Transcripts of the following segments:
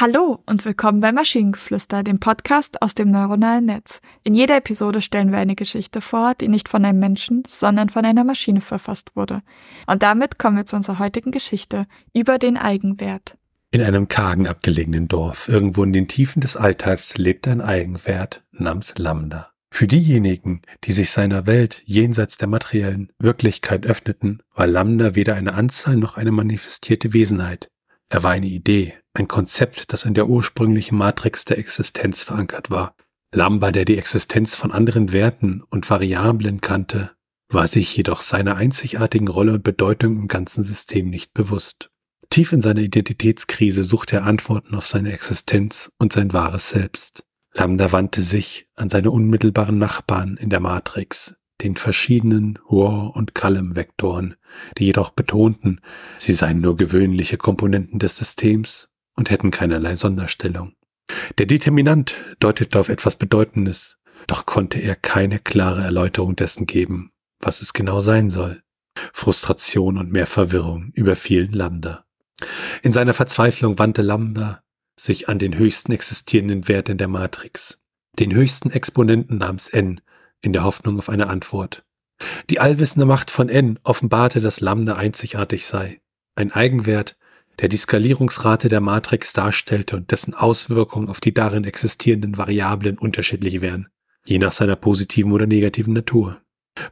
Hallo und willkommen bei Maschinengeflüster, dem Podcast aus dem neuronalen Netz. In jeder Episode stellen wir eine Geschichte vor, die nicht von einem Menschen, sondern von einer Maschine verfasst wurde. Und damit kommen wir zu unserer heutigen Geschichte über den Eigenwert. In einem kargen abgelegenen Dorf, irgendwo in den Tiefen des Alltags, lebt ein Eigenwert namens Lambda. Für diejenigen, die sich seiner Welt jenseits der materiellen Wirklichkeit öffneten, war Lambda weder eine Anzahl noch eine manifestierte Wesenheit. Er war eine Idee, ein Konzept, das in der ursprünglichen Matrix der Existenz verankert war. Lambda, der die Existenz von anderen Werten und Variablen kannte, war sich jedoch seiner einzigartigen Rolle und Bedeutung im ganzen System nicht bewusst. Tief in seiner Identitätskrise suchte er Antworten auf seine Existenz und sein wahres Selbst. Lambda wandte sich an seine unmittelbaren Nachbarn in der Matrix, den verschiedenen Raw- und Column-Vektoren, die jedoch betonten, sie seien nur gewöhnliche Komponenten des Systems und hätten keinerlei Sonderstellung. Der Determinant deutete auf etwas Bedeutendes, doch konnte er keine klare Erläuterung dessen geben, was es genau sein soll. Frustration und mehr Verwirrung überfielen Lambda. In seiner Verzweiflung wandte Lambda sich an den höchsten existierenden Wert in der Matrix, den höchsten Exponenten namens n, in der Hoffnung auf eine Antwort. Die allwissende Macht von n offenbarte, dass Lambda einzigartig sei, ein Eigenwert, der die Skalierungsrate der Matrix darstellte und dessen Auswirkungen auf die darin existierenden Variablen unterschiedlich wären, je nach seiner positiven oder negativen Natur.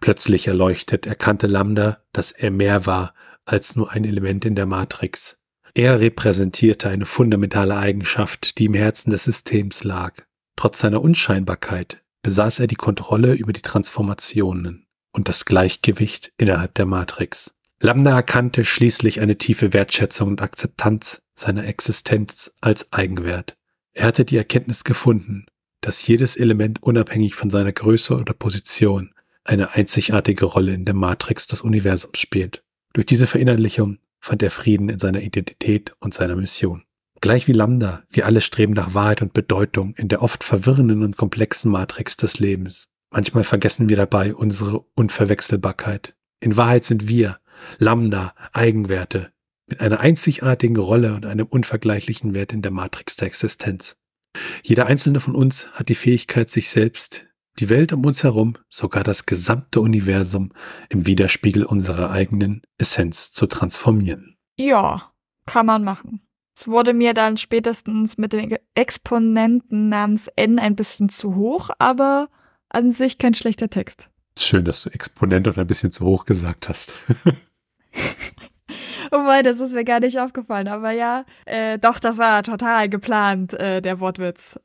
Plötzlich erleuchtet erkannte Lambda, dass er mehr war als nur ein Element in der Matrix. Er repräsentierte eine fundamentale Eigenschaft, die im Herzen des Systems lag. Trotz seiner Unscheinbarkeit besaß er die Kontrolle über die Transformationen und das Gleichgewicht innerhalb der Matrix. Lambda erkannte schließlich eine tiefe Wertschätzung und Akzeptanz seiner Existenz als Eigenwert. Er hatte die Erkenntnis gefunden, dass jedes Element unabhängig von seiner Größe oder Position eine einzigartige Rolle in der Matrix des Universums spielt. Durch diese Verinnerlichung fand er Frieden in seiner Identität und seiner Mission. Gleich wie Lambda, wir alle streben nach Wahrheit und Bedeutung in der oft verwirrenden und komplexen Matrix des Lebens. Manchmal vergessen wir dabei unsere Unverwechselbarkeit. In Wahrheit sind wir, Lambda, Eigenwerte, mit einer einzigartigen Rolle und einem unvergleichlichen Wert in der Matrix der Existenz. Jeder einzelne von uns hat die Fähigkeit, sich selbst, die Welt um uns herum, sogar das gesamte Universum im Widerspiegel unserer eigenen Essenz zu transformieren. Ja, kann man machen. Es wurde mir dann spätestens mit den Exponenten namens n ein bisschen zu hoch, aber an sich kein schlechter Text. Schön, dass du Exponent und ein bisschen zu hoch gesagt hast. Wobei, das ist mir gar nicht aufgefallen, aber ja, äh, doch, das war total geplant, äh, der Wortwitz.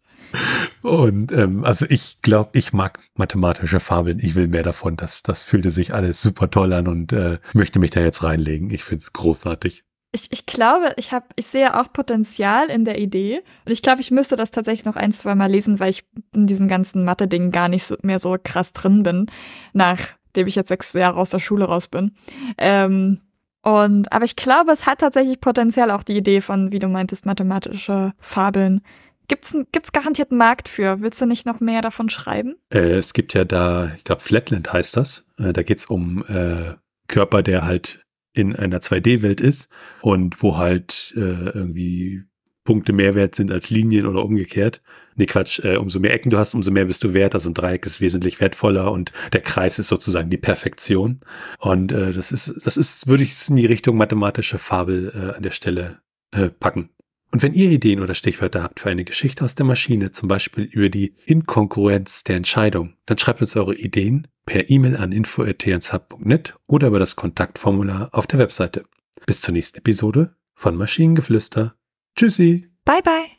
Und ähm, also ich glaube, ich mag mathematische Fabeln. Ich will mehr davon. Das, das fühlte sich alles super toll an und äh, möchte mich da jetzt reinlegen. Ich finde es großartig. Ich, ich glaube, ich habe, ich sehe auch Potenzial in der Idee. Und ich glaube, ich müsste das tatsächlich noch ein, zwei Mal lesen, weil ich in diesem ganzen Mathe-Ding gar nicht so, mehr so krass drin bin, nachdem ich jetzt sechs Jahre aus der Schule raus bin. Ähm, und, aber ich glaube, es hat tatsächlich Potenzial, auch die Idee von, wie du meintest, mathematische Fabeln. Gibt's, gibt's garantiert einen Markt für? Willst du nicht noch mehr davon schreiben? Äh, es gibt ja da, ich glaube, Flatland heißt das. Äh, da geht's um äh, Körper, der halt in einer 2D-Welt ist und wo halt äh, irgendwie Punkte mehr wert sind als Linien oder umgekehrt. Nee, Quatsch, äh, umso mehr Ecken du hast, umso mehr bist du wert. Also ein Dreieck ist wesentlich wertvoller und der Kreis ist sozusagen die Perfektion. Und äh, das ist, das ist, würde ich in die Richtung mathematische Fabel äh, an der Stelle äh, packen. Und wenn ihr Ideen oder Stichwörter habt für eine Geschichte aus der Maschine, zum Beispiel über die Inkonkurrenz der Entscheidung, dann schreibt uns eure Ideen per E-Mail an info.tnshub.net oder über das Kontaktformular auf der Webseite. Bis zur nächsten Episode von Maschinengeflüster. Tschüssi. Bye bye.